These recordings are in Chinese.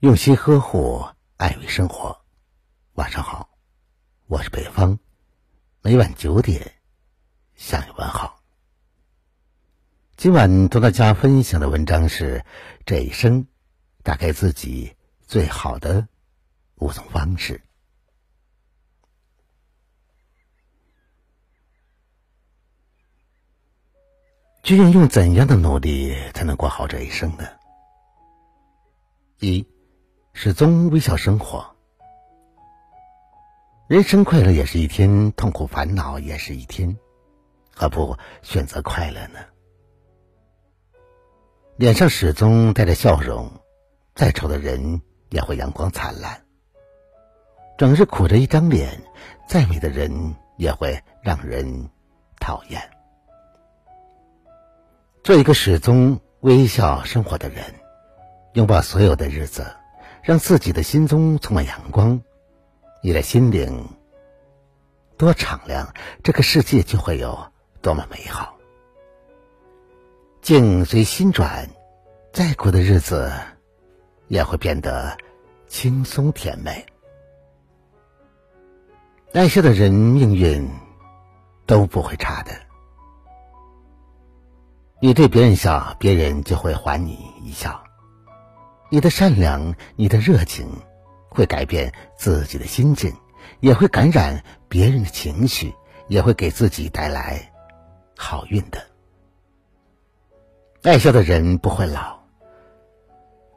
用心呵护，爱与生活。晚上好，我是北方，每晚九点向你问好。今晚同大家分享的文章是：这一生打开自己最好的五种方式。究竟用怎样的努力才能过好这一生呢？一，始终微笑生活。人生快乐也是一天，痛苦烦恼也是一天，何不选择快乐呢？脸上始终带着笑容，再丑的人也会阳光灿烂；整日苦着一张脸，再美的人也会让人讨厌。做一个始终微笑生活的人，拥抱所有的日子，让自己的心中充满阳光。你的心灵多敞亮，这个世界就会有多么美好。境随心转，再苦的日子也会变得轻松甜美。爱笑的人，命运都不会差的。你对别人笑，别人就会还你一笑。你的善良，你的热情，会改变自己的心境，也会感染别人的情绪，也会给自己带来好运的。爱笑的人不会老，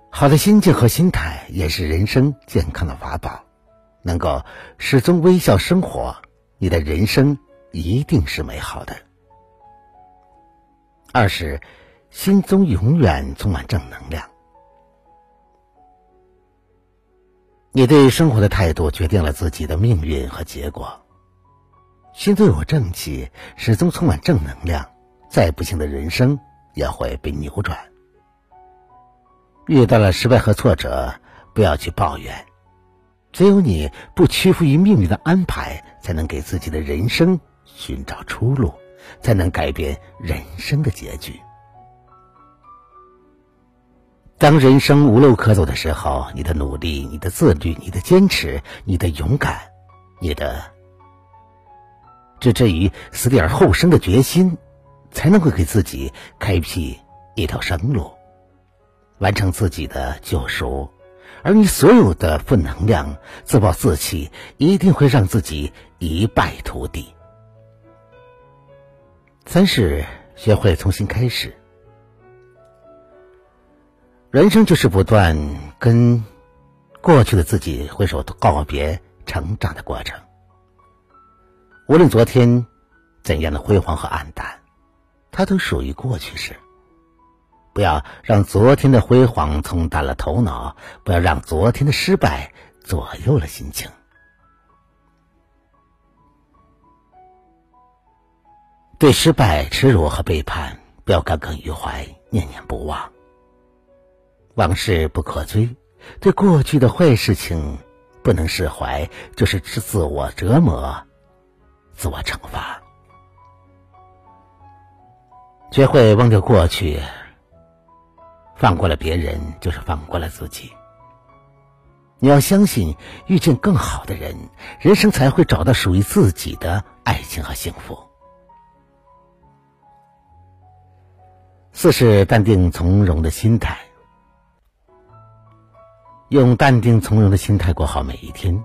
好的心境和心态也是人生健康的法宝。能够始终微笑生活，你的人生一定是美好的。二是，心中永远充满正能量。你对生活的态度决定了自己的命运和结果。心中有正气，始终充满正能量，再不幸的人生也会被扭转。遇到了失败和挫折，不要去抱怨，只有你不屈服于命运的安排，才能给自己的人生寻找出路。才能改变人生的结局。当人生无路可走的时候，你的努力、你的自律、你的坚持、你的勇敢、你的置之于死地而后生的决心，才能够给自己开辟一条生路，完成自己的救赎。而你所有的负能量、自暴自弃，一定会让自己一败涂地。三是学会重新开始。人生就是不断跟过去的自己挥手告别、成长的过程。无论昨天怎样的辉煌和黯淡，它都属于过去式。不要让昨天的辉煌冲淡了头脑，不要让昨天的失败左右了心情。对失败、耻辱和背叛，不要耿耿于怀、念念不忘。往事不可追，对过去的坏事情不能释怀，就是自我折磨、自我惩罚。学会忘掉过去，放过了别人，就是放过了自己。你要相信，遇见更好的人，人生才会找到属于自己的爱情和幸福。四是淡定从容的心态，用淡定从容的心态过好每一天，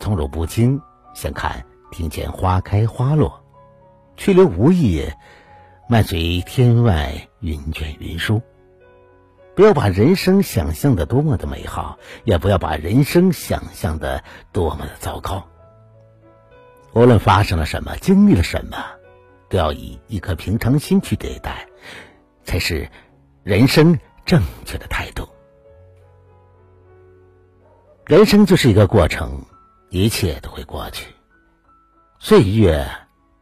从容不惊，相看庭前花开花落，去留无意，漫随天外云卷云舒。不要把人生想象的多么的美好，也不要把人生想象的多么的糟糕。无论发生了什么，经历了什么，都要以一颗平常心去对待。才是人生正确的态度。人生就是一个过程，一切都会过去。岁月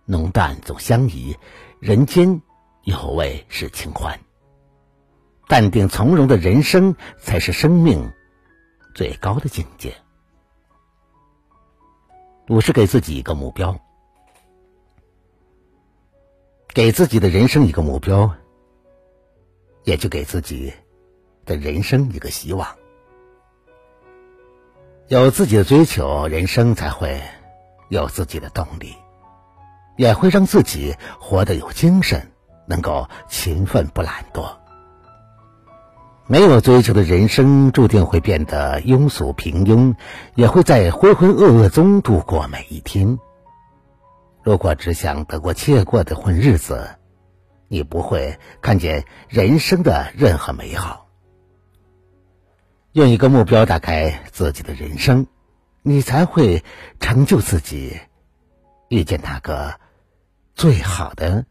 浓淡总相宜，人间有味是清欢。淡定从容的人生，才是生命最高的境界。五是给自己一个目标，给自己的人生一个目标。也就给自己的人生一个希望。有自己的追求，人生才会有自己的动力，也会让自己活得有精神，能够勤奋不懒惰。没有追求的人生，注定会变得庸俗平庸，也会在浑浑噩噩中度过每一天。如果只想得过且过的混日子，你不会看见人生的任何美好。用一个目标打开自己的人生，你才会成就自己，遇见那个最好的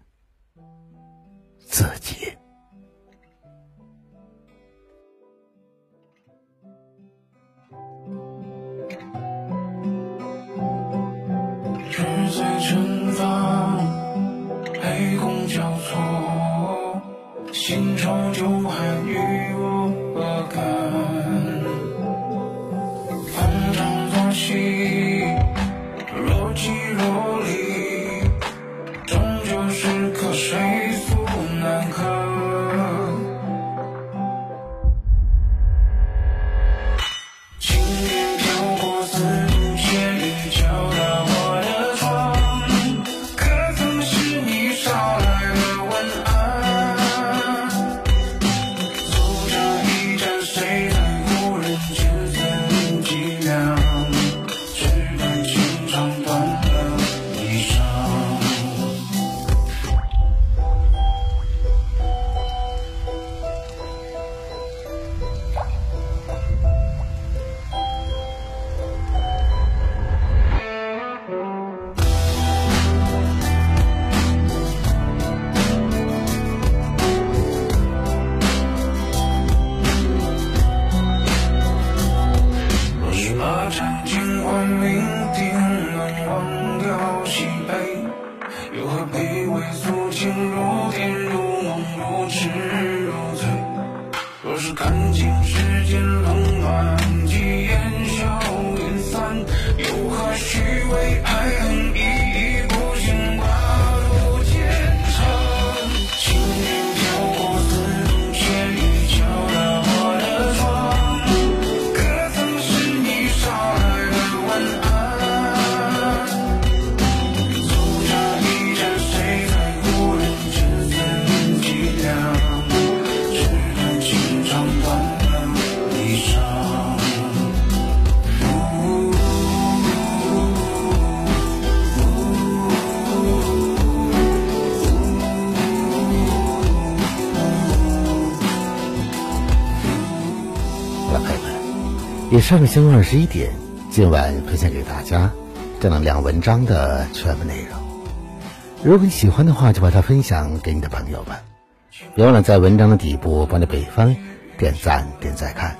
自己。前方，黑空交错，新愁旧恨与我何干？斩尽换酩酊，能忘掉喜悲，又何必为俗情如电如梦如痴如醉？若是看尽世间冷暖，以上是二十一点，今晚分享给大家正能量文章的全部内容。如果你喜欢的话，就把它分享给你的朋友们。别忘了在文章的底部帮着北方点赞、点赞看。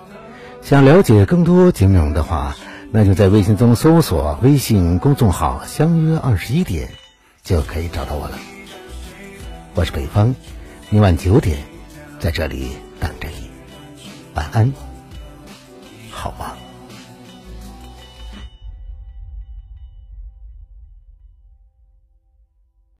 想了解更多节目内容的话，那就在微信中搜索微信公众号“相约二十一点”，就可以找到我了。我是北方，明晚九点在这里等着你。晚安，好吗？